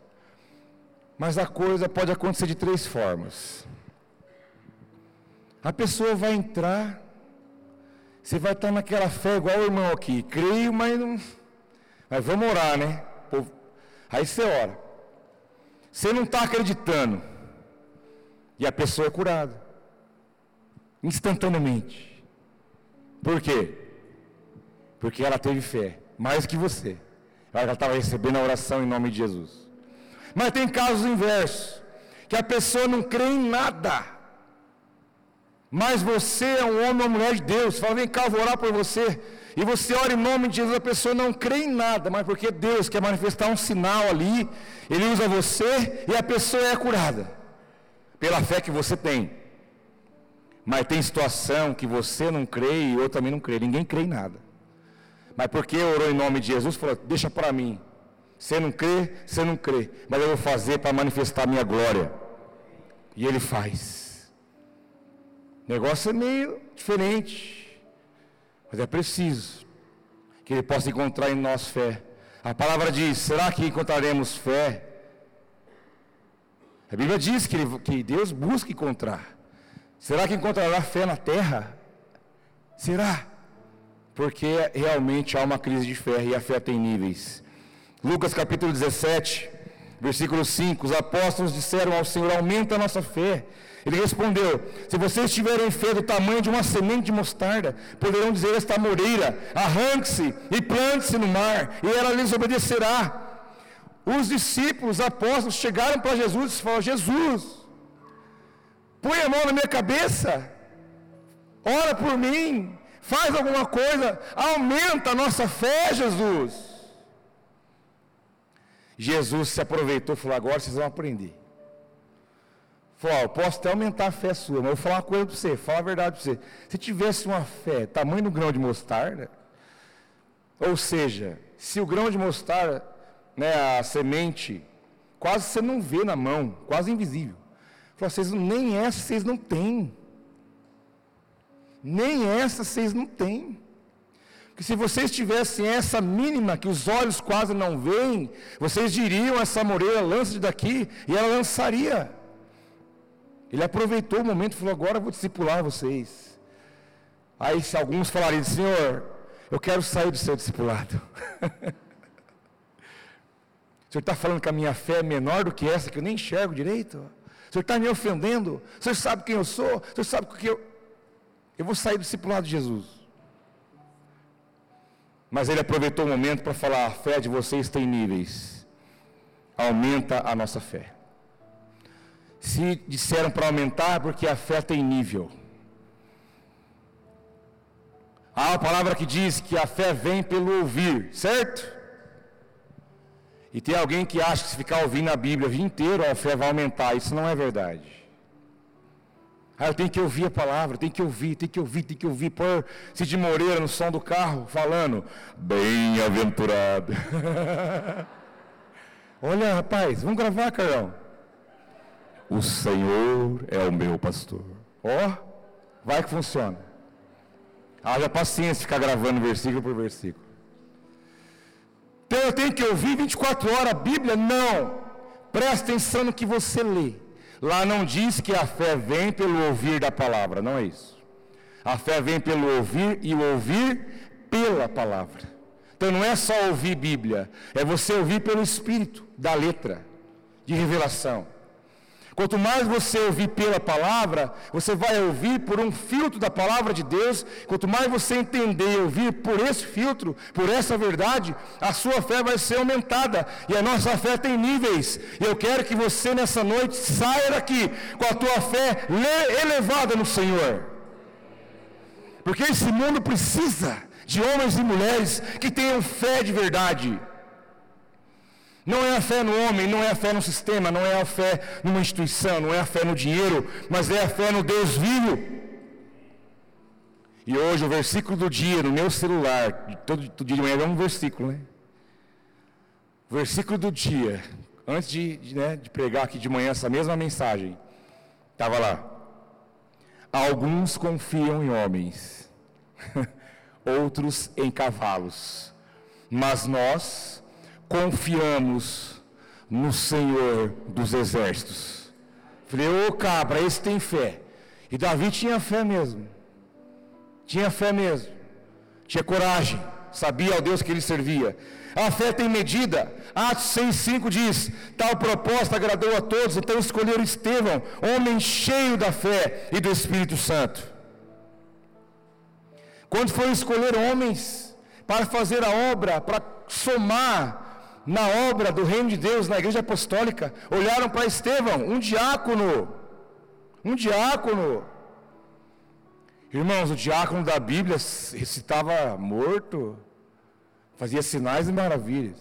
Mas a coisa pode acontecer de três formas. A pessoa vai entrar, você vai estar naquela fé igual o irmão aqui, creio, mas não mas vamos orar, né? Aí você ora. Você não está acreditando. E a pessoa é curada. Instantaneamente. Por quê? Porque ela teve fé. Mais que você. Ela estava recebendo a oração em nome de Jesus. Mas tem casos inversos. Que a pessoa não crê em nada. Mas você é um homem ou mulher de Deus. Fala, vem cá, eu vou orar por você. E você ora em nome de Jesus, a pessoa não crê em nada, mas porque Deus quer manifestar um sinal ali, Ele usa você e a pessoa é curada, pela fé que você tem. Mas tem situação que você não crê e eu também não creio, ninguém crê em nada. Mas porque orou em nome de Jesus, falou: deixa para mim. Você não crê, você não crê, mas eu vou fazer para manifestar a minha glória. E ele faz. O negócio é meio diferente. Mas é preciso que Ele possa encontrar em nós fé. A palavra diz: será que encontraremos fé? A Bíblia diz que, ele, que Deus busca encontrar. Será que encontrará fé na terra? Será? Porque realmente há uma crise de fé e a fé tem níveis. Lucas capítulo 17, versículo 5: Os apóstolos disseram ao Senhor: Aumenta a nossa fé. Ele respondeu: Se vocês tiverem fé do tamanho de uma semente de mostarda, poderão dizer a esta moreira: arranque-se e plante-se no mar, e ela lhes obedecerá. Os discípulos, os apóstolos, chegaram para Jesus e falaram: Jesus, põe a mão na minha cabeça, ora por mim, faz alguma coisa, aumenta a nossa fé, Jesus. Jesus se aproveitou e falou: agora vocês vão aprender. Falou, eu posso até aumentar a fé sua, mas eu vou falar uma coisa para você, falar a verdade para você. Se tivesse uma fé tamanho do grão de mostarda, ou seja, se o grão de mostarda, né, a semente, quase você não vê na mão, quase invisível. Falou, vocês, nem essa vocês não têm. Nem essa vocês não têm. Porque se vocês tivessem essa mínima que os olhos quase não veem, vocês diriam essa moreira, lance daqui, e ela lançaria. Ele aproveitou o momento e falou: Agora eu vou discipular vocês. Aí, se alguns falarem, Senhor, eu quero sair do seu discipulado. o senhor está falando que a minha fé é menor do que essa, que eu nem enxergo direito? Senhor está me ofendendo? Senhor sabe quem eu sou? Senhor sabe o que eu. Eu vou sair do discipulado de Jesus. Mas ele aproveitou o momento para falar: a fé de vocês tem níveis. Aumenta a nossa fé. Se disseram para aumentar, porque a fé tem nível. Há uma palavra que diz que a fé vem pelo ouvir, certo? E tem alguém que acha que se ficar ouvindo a Bíblia o dia inteiro, a fé vai aumentar. Isso não é verdade. Ah, eu tenho que ouvir a palavra, tem que ouvir, tem que ouvir, tem que ouvir. Pôr Cid Moreira no som do carro, falando, bem-aventurado. Olha, rapaz, vamos gravar, Carlão. O Senhor é o meu pastor. Ó, oh, vai que funciona. Haja paciência ficar gravando versículo por versículo. Então eu tenho que ouvir 24 horas a Bíblia? Não. Presta atenção no que você lê. Lá não diz que a fé vem pelo ouvir da palavra, não é isso. A fé vem pelo ouvir e o ouvir pela palavra. Então não é só ouvir Bíblia, é você ouvir pelo Espírito da letra, de revelação. Quanto mais você ouvir pela palavra, você vai ouvir por um filtro da palavra de Deus. Quanto mais você entender e ouvir por esse filtro, por essa verdade, a sua fé vai ser aumentada. E a nossa fé tem níveis. E eu quero que você nessa noite saia daqui com a tua fé elevada no Senhor. Porque esse mundo precisa de homens e mulheres que tenham fé de verdade. Não é a fé no homem, não é a fé no sistema, não é a fé numa instituição, não é a fé no dinheiro, mas é a fé no Deus vivo. E hoje o versículo do dia no meu celular, todo, dia de manhã é um versículo, né? Versículo do dia, antes de, de, né, de pregar aqui de manhã essa mesma mensagem, estava lá. Alguns confiam em homens, outros em cavalos, mas nós confiamos no Senhor dos exércitos. Falei, ô cabra, esse tem fé. E Davi tinha fé mesmo. Tinha fé mesmo. Tinha coragem. Sabia ao Deus que ele servia. A fé tem medida. Atos 6,5 diz: Tal proposta agradou a todos, então escolheram Estevão, homem cheio da fé e do Espírito Santo. Quando foram escolher homens para fazer a obra, para somar na obra do reino de Deus, na igreja apostólica, olharam para Estevão, um diácono, um diácono. Irmãos, o diácono da Bíblia recitava morto, fazia sinais e maravilhas.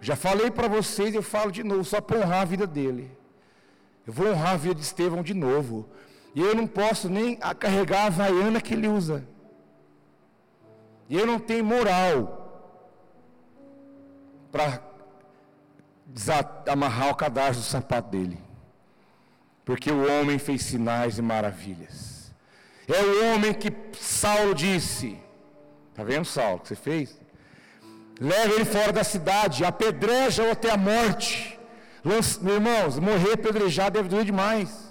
Já falei para vocês, eu falo de novo, só para honrar a vida dele. Eu vou honrar a vida de Estevão de novo. E eu não posso nem carregar a vaiana que ele usa. E eu não tenho moral para amarrar o cadarço do sapato dele. Porque o homem fez sinais e maravilhas. É o homem que Saulo disse. Está vendo, Saulo, que você fez? Leva ele fora da cidade, apedreja-o até a morte. Irmãos, morrer apedrejado deve doer demais.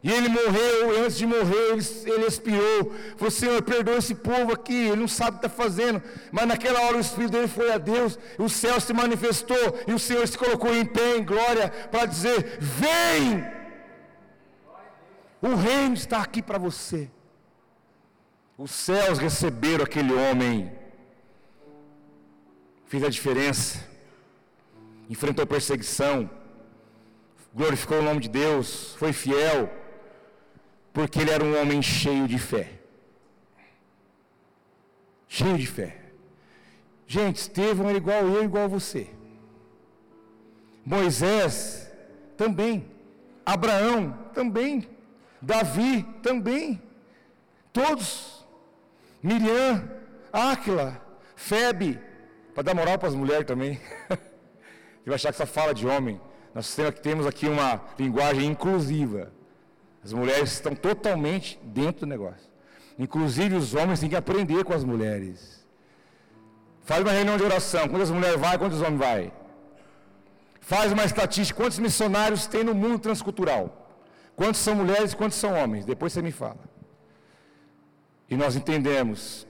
E ele morreu, e antes de morrer, ele, ele expirou. Falou, Senhor, perdoa esse povo aqui, ele não sabe o que está fazendo. Mas naquela hora o Espírito dele foi a Deus, o céu se manifestou, e o Senhor se colocou em pé, em glória, para dizer: Vem! O reino está aqui para você. Os céus receberam aquele homem, fez a diferença, enfrentou perseguição, glorificou o nome de Deus, foi fiel porque ele era um homem cheio de fé. Cheio de fé. Gente, Estevão era igual eu, igual você. Moisés também. Abraão também. Davi também. Todos. Miriam, Áquila, Febe. Para dar moral para as mulheres também. Você vai achar que só fala de homem. Nós temos aqui uma linguagem inclusiva. As mulheres estão totalmente dentro do negócio. Inclusive os homens têm que aprender com as mulheres. Faz uma reunião de oração. Quantas mulheres vai, quantos homens vai? Faz uma estatística. Quantos missionários tem no mundo transcultural? Quantos são mulheres quantos são homens? Depois você me fala. E nós entendemos.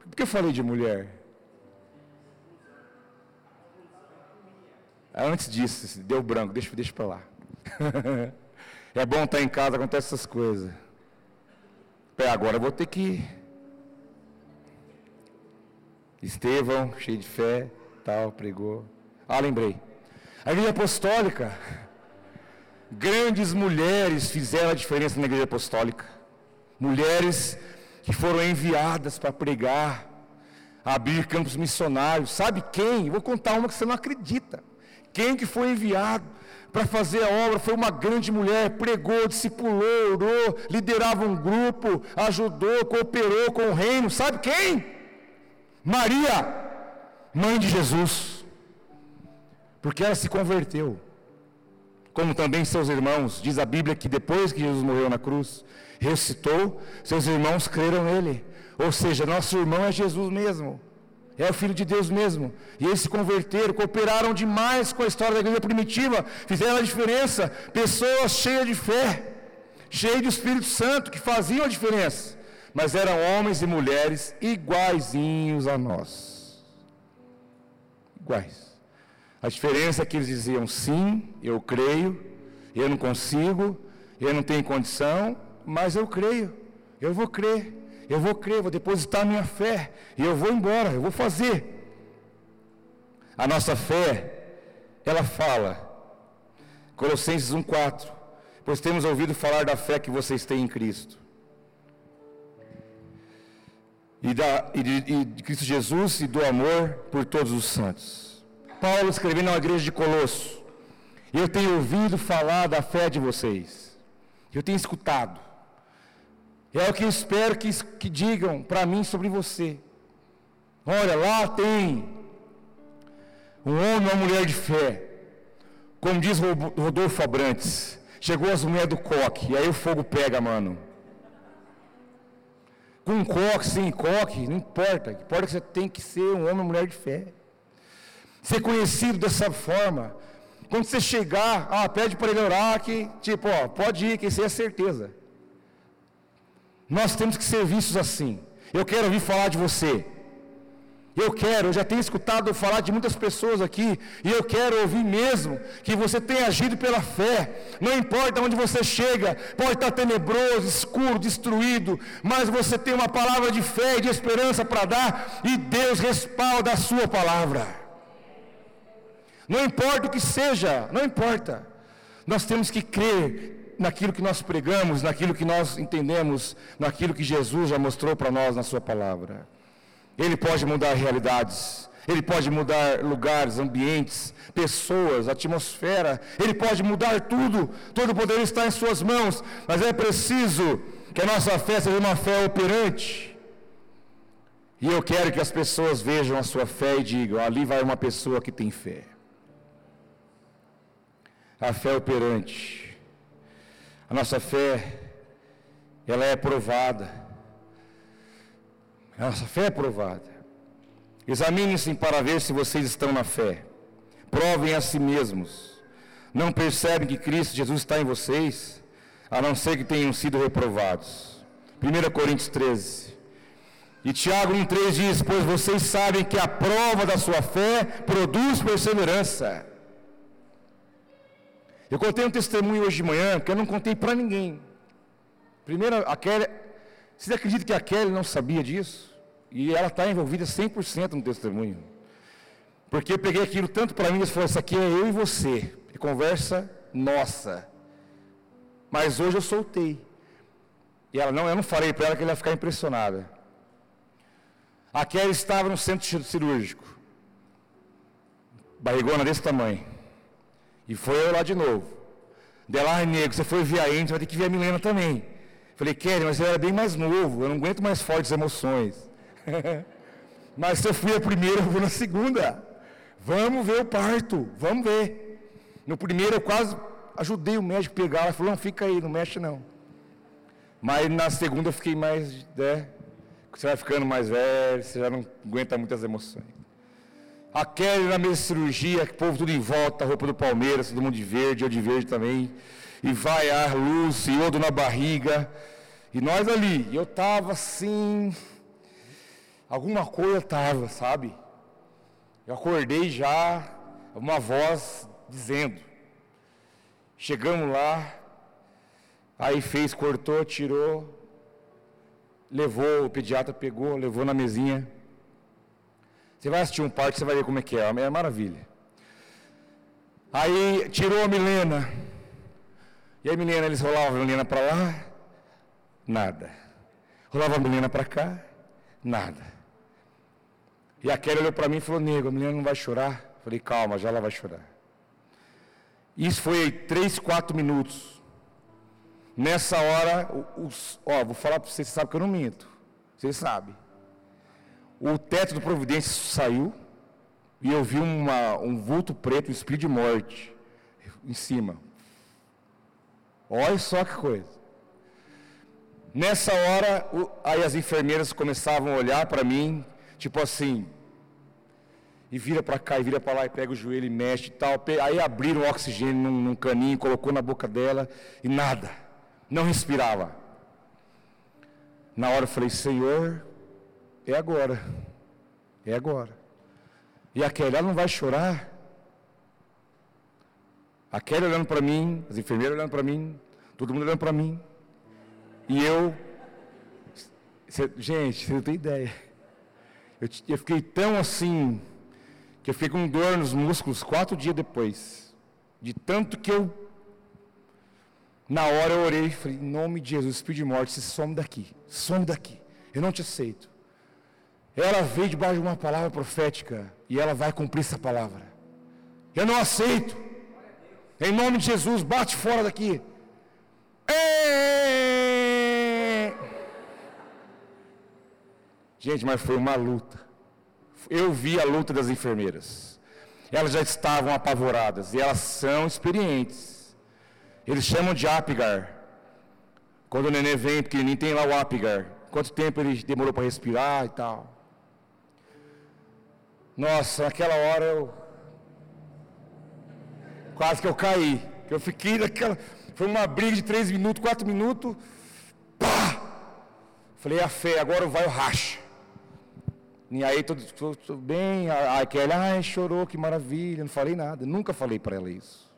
Por que eu falei de mulher? Antes disso, deu branco, deixa, deixa para lá. É bom estar em casa, acontece essas coisas. Agora eu vou ter que. Estevão, cheio de fé, tal, pregou. Ah, lembrei. A igreja apostólica. Grandes mulheres fizeram a diferença na igreja apostólica. Mulheres que foram enviadas para pregar, abrir campos missionários. Sabe quem? Vou contar uma que você não acredita. Quem que foi enviado para fazer a obra foi uma grande mulher, pregou, discipulou, orou, liderava um grupo, ajudou, cooperou com o reino. Sabe quem? Maria, mãe de Jesus. Porque ela se converteu. Como também seus irmãos, diz a Bíblia que depois que Jesus morreu na cruz, ressuscitou, seus irmãos creram nele. Ou seja, nosso irmão é Jesus mesmo. É o Filho de Deus mesmo. E eles se converteram, cooperaram demais com a história da igreja primitiva, fizeram a diferença. Pessoas cheias de fé, cheias do Espírito Santo, que faziam a diferença. Mas eram homens e mulheres iguaizinhos a nós. Iguais. A diferença é que eles diziam: sim, eu creio, eu não consigo, eu não tenho condição, mas eu creio, eu vou crer eu vou crer, vou depositar minha fé, e eu vou embora, eu vou fazer. A nossa fé, ela fala, Colossenses 1,4, pois temos ouvido falar da fé que vocês têm em Cristo. E, da, e, de, e de Cristo Jesus e do amor por todos os santos. Paulo escrevendo na igreja de Colosso, eu tenho ouvido falar da fé de vocês, eu tenho escutado, é o que eu espero que, que digam para mim sobre você. Olha, lá tem um homem ou uma mulher de fé. Como diz Rodolfo Abrantes, chegou as mulheres do coque, e aí o fogo pega, mano. Com coque, sem coque, não importa. Importa que você tem que ser um homem ou mulher de fé. Ser conhecido dessa forma. Quando você chegar, ah, pede para ele orar que, tipo, ó, pode ir, que isso é certeza. Nós temos que ser vistos assim. Eu quero ouvir falar de você. Eu quero, eu já tenho escutado falar de muitas pessoas aqui, e eu quero ouvir mesmo que você tem agido pela fé. Não importa onde você chega, pode estar tenebroso, escuro, destruído, mas você tem uma palavra de fé e de esperança para dar, e Deus respalda a sua palavra. Não importa o que seja, não importa. Nós temos que crer naquilo que nós pregamos, naquilo que nós entendemos, naquilo que Jesus já mostrou para nós na Sua palavra. Ele pode mudar realidades, Ele pode mudar lugares, ambientes, pessoas, atmosfera, Ele pode mudar tudo, todo o poder está em Suas mãos, mas é preciso que a nossa fé seja uma fé operante. E eu quero que as pessoas vejam a sua fé e digam: ali vai uma pessoa que tem fé. A fé operante. A nossa fé, ela é provada. A nossa fé é provada. Examinem-se para ver se vocês estão na fé. Provem a si mesmos. Não percebem que Cristo Jesus está em vocês, a não ser que tenham sido reprovados. 1 Coríntios 13. E Tiago 1,3 diz: Pois vocês sabem que a prova da sua fé produz perseverança. Eu contei um testemunho hoje de manhã que eu não contei para ninguém. Primeiro, a Kelly, vocês acreditam que a Kelly não sabia disso? E ela está envolvida 100% no testemunho. Porque eu peguei aquilo tanto para mim, e falei, isso aqui é eu e você. É conversa nossa. Mas hoje eu soltei. E ela, não, eu não falei para ela que ela ia ficar impressionada. A Kelly estava no centro cirúrgico. Barrigona desse tamanho. E foi eu lá de novo. Dela, ah, nego, você foi ver a Andy, vai ter que ver a Milena também. Falei, Kelly, mas eu era bem mais novo, eu não aguento mais fortes emoções. mas se eu fui a primeira, eu vou na segunda. Vamos ver o parto, vamos ver. No primeiro eu quase ajudei o médico a pegar, ela falou, não, fica aí, não mexe não. Mas na segunda eu fiquei mais, né? Você vai ficando mais velho, você já não aguenta muitas emoções. A Kelly na mesa de cirurgia, o povo tudo em volta, roupa do Palmeiras, todo mundo de verde, eu de verde também. E vai ar, luz, iodo na barriga. E nós ali, eu estava assim, alguma coisa estava, sabe? Eu acordei já, uma voz dizendo. Chegamos lá, aí fez, cortou, tirou, levou, o pediatra pegou, levou na mesinha. Você vai assistir um parque, você vai ver como é que é. É maravilha. Aí tirou a Milena. E aí, Milena, eles rolavam a Milena para lá, nada. Rolava a Milena para cá, nada. E a Kelly olhou para mim e falou: Nego, a Milena não vai chorar. Falei: Calma, já ela vai chorar. Isso foi três, quatro minutos. Nessa hora, os, ó, vou falar para vocês, vocês sabem que eu não minto. Vocês sabem. O teto do Providência saiu e eu vi uma, um vulto preto, um espírito de morte, em cima. Olha só que coisa. Nessa hora, o, aí as enfermeiras começavam a olhar para mim, tipo assim, e vira para cá, e vira para lá, e pega o joelho e mexe e tal. Aí abriram o oxigênio num, num caninho, colocou na boca dela, e nada, não respirava. Na hora eu falei, Senhor, é agora, é agora. E a Kelly, ela não vai chorar? A Kelly olhando para mim, as enfermeiras olhando para mim, todo mundo olhando para mim. E eu, cê, gente, você não tem ideia. Eu, eu fiquei tão assim, que eu fiquei com dor nos músculos quatro dias depois. De tanto que eu, na hora eu orei e falei, em nome de Jesus, Espírito de morte, some daqui, some daqui. Eu não te aceito. Ela veio debaixo de uma palavra profética e ela vai cumprir essa palavra. Eu não aceito. Em nome de Jesus, bate fora daqui. Gente, mas foi uma luta. Eu vi a luta das enfermeiras. Elas já estavam apavoradas e elas são experientes. Eles chamam de Apgar. Quando o neném vem pequenininho, tem lá o Apgar. Quanto tempo ele demorou para respirar e tal. Nossa, naquela hora eu. Quase que eu caí. Eu fiquei naquela. Foi uma briga de três minutos, quatro minutos. Pá! Falei, a fé, agora vai o racha. E aí tudo, tudo, bem, a, a Kelly, ai, chorou, que maravilha, não falei nada, nunca falei para ela isso.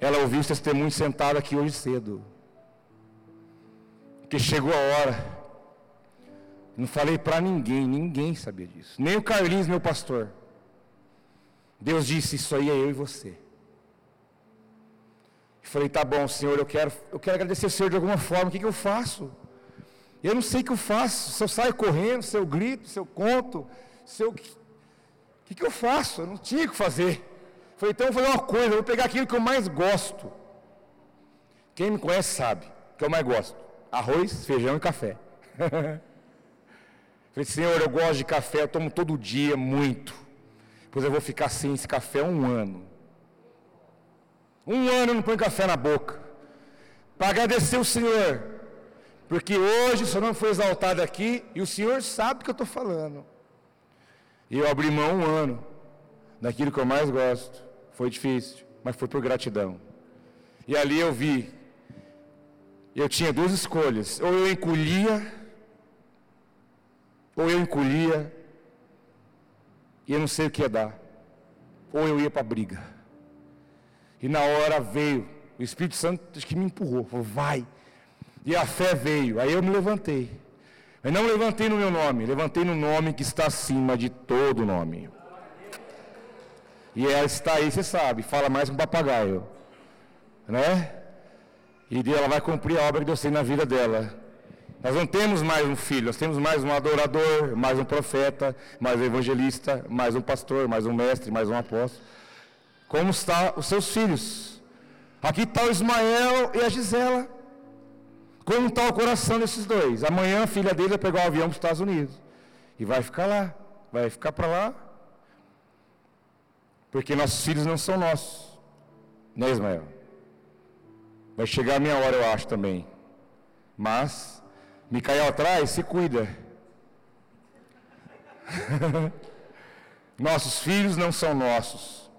Ela ouviu os testemunhos sentado aqui hoje cedo. Que chegou a hora. Não falei para ninguém, ninguém sabia disso. Nem o Carlinhos, meu pastor. Deus disse, isso aí é eu e você. Eu falei, tá bom, Senhor, eu quero, eu quero agradecer o Senhor de alguma forma, o que, que eu faço? Eu não sei o que eu faço, se eu saio correndo, se eu grito, se eu conto, se eu. O que, que eu faço? Eu não tinha o que fazer. Falei, então eu vou fazer uma coisa, eu vou pegar aquilo que eu mais gosto. Quem me conhece sabe que eu mais gosto: arroz, feijão e café. Falei, Senhor, eu gosto de café, eu tomo todo dia, muito. Pois eu vou ficar sem esse café um ano. Um ano eu não ponho café na boca. Para agradecer o Senhor porque hoje o seu nome foi exaltado aqui e o Senhor sabe o que eu estou falando. E eu abri mão um ano daquilo que eu mais gosto. Foi difícil, mas foi por gratidão. E ali eu vi, eu tinha duas escolhas: ou eu encolhia, ou eu encolhia, e eu não sei o que ia dar, ou eu ia para a briga. E na hora veio, o Espírito Santo que me empurrou, falou: vai e a fé veio. Aí eu me levantei. Mas não levantei no meu nome, levantei no nome que está acima de todo nome. E ela está aí, você sabe, fala mais que um papagaio. Né? E ela vai cumprir a obra que Deus tem na vida dela. Nós não temos mais um filho, nós temos mais um adorador, mais um profeta, mais um evangelista, mais um pastor, mais um mestre, mais um apóstolo. Como estão os seus filhos? Aqui está o Ismael e a Gisela. Como está o coração desses dois? Amanhã a filha dele vai pegar o um avião para os Estados Unidos. E vai ficar lá. Vai ficar para lá. Porque nossos filhos não são nossos. Né, Ismael? Vai chegar a minha hora, eu acho também. Mas, Micael atrás, se cuida. nossos filhos não são nossos.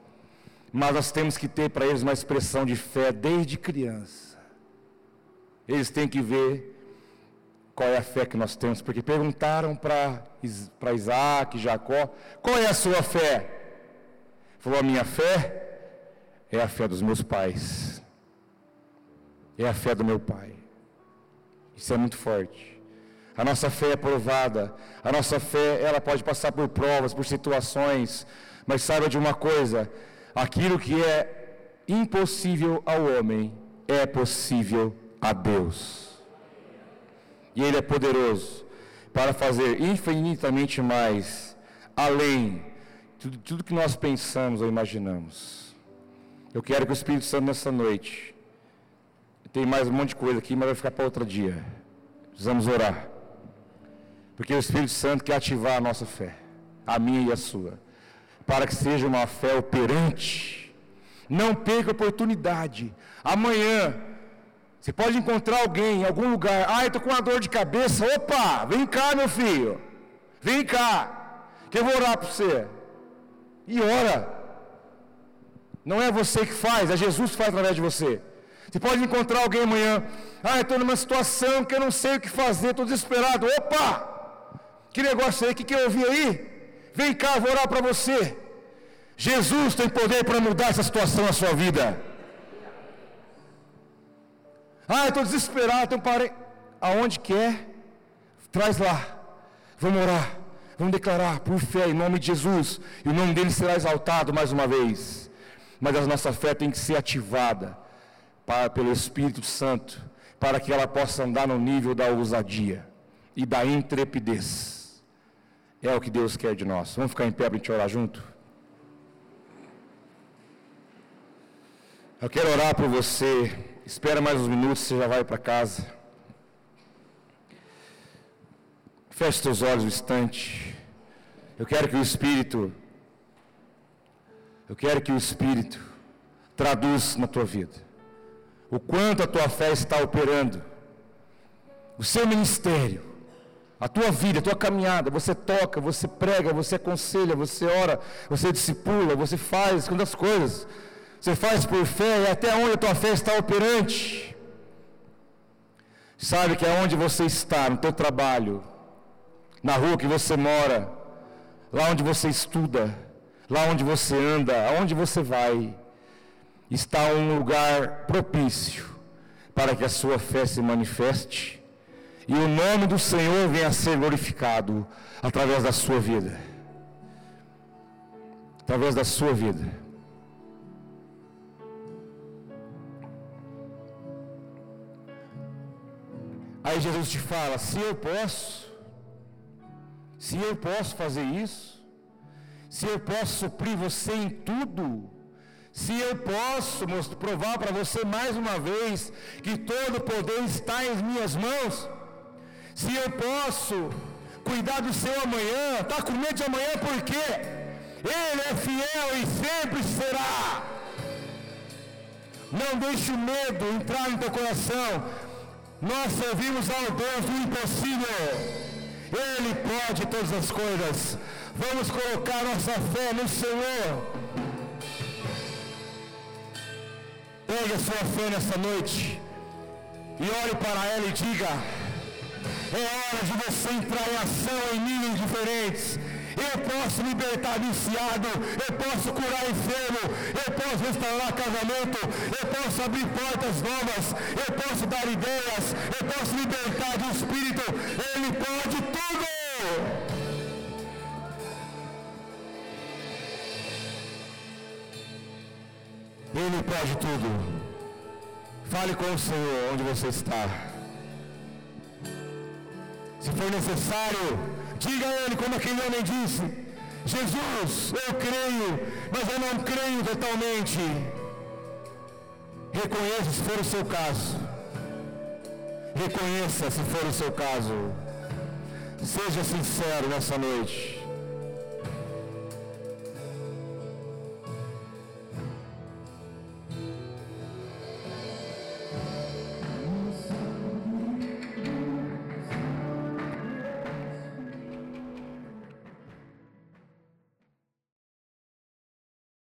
Mas nós temos que ter para eles uma expressão de fé desde criança. Eles têm que ver qual é a fé que nós temos, porque perguntaram para Isaac, Jacó, qual é a sua fé? Falou, a minha fé é a fé dos meus pais. É a fé do meu pai. Isso é muito forte. A nossa fé é provada. A nossa fé, ela pode passar por provas, por situações. Mas saiba de uma coisa: aquilo que é impossível ao homem é possível a Deus. E Ele é poderoso para fazer infinitamente mais, além de tudo, que nós pensamos ou imaginamos. Eu quero que o Espírito Santo nessa noite. Tem mais um monte de coisa aqui, mas vai ficar para outro dia. Precisamos orar. Porque o Espírito Santo quer ativar a nossa fé, a minha e a sua, para que seja uma fé operante. Não perca a oportunidade. Amanhã, você pode encontrar alguém em algum lugar. Ah, estou com uma dor de cabeça. Opa, vem cá, meu filho. Vem cá, que eu vou orar para você. E ora. Não é você que faz, é Jesus que faz através de você. Você pode encontrar alguém amanhã. Ah, estou numa situação que eu não sei o que fazer, estou desesperado. Opa! Que negócio aí? O que, que eu ouvi aí? Vem cá, vou orar para você. Jesus tem poder para mudar essa situação na sua vida. Ah, eu estou desesperado, tenho parei. Aonde quer, é? traz lá. Vamos orar. Vamos declarar por fé em nome de Jesus. E o nome dele será exaltado mais uma vez. Mas a nossa fé tem que ser ativada para, pelo Espírito Santo, para que ela possa andar no nível da ousadia e da intrepidez. É o que Deus quer de nós. Vamos ficar em pé para a gente orar junto? Eu quero orar por você. Espera mais uns minutos, você já vai para casa. Feche seus olhos um instante. Eu quero que o Espírito, eu quero que o Espírito traduz na tua vida o quanto a tua fé está operando, o seu ministério, a tua vida, a tua caminhada, você toca, você prega, você aconselha, você ora, você discipula, você faz quantas coisas. Você faz por fé e até onde a tua fé está operante. Sabe que é onde você está, no teu trabalho, na rua que você mora, lá onde você estuda, lá onde você anda, aonde você vai, está um lugar propício para que a sua fé se manifeste e o nome do Senhor venha a ser glorificado através da sua vida. Através da sua vida. Aí Jesus te fala: se eu posso, se eu posso fazer isso, se eu posso suprir você em tudo, se eu posso provar para você mais uma vez que todo o poder está em minhas mãos, se eu posso cuidar do seu amanhã, está com medo de amanhã porque Ele é fiel e sempre será. Não deixe o medo entrar no teu coração. Nós servimos ao Deus do impossível. Ele pode todas as coisas. Vamos colocar nossa fé no Senhor. Pegue a sua fé nessa noite e olhe para ela e diga: é hora de você entrar em ação em níveis diferentes. Eu posso libertar viciado, eu posso curar enfermo, eu posso restaurar casamento, eu posso abrir portas novas, eu posso dar ideias, eu posso libertar do espírito. Ele pode tudo. Ele pode tudo. Fale com o Senhor onde você está. Se for necessário, diga a Ele como aquele homem disse: Jesus, eu creio, mas eu não creio totalmente. Reconheça se for o seu caso. Reconheça se for o seu caso. Seja sincero nessa noite.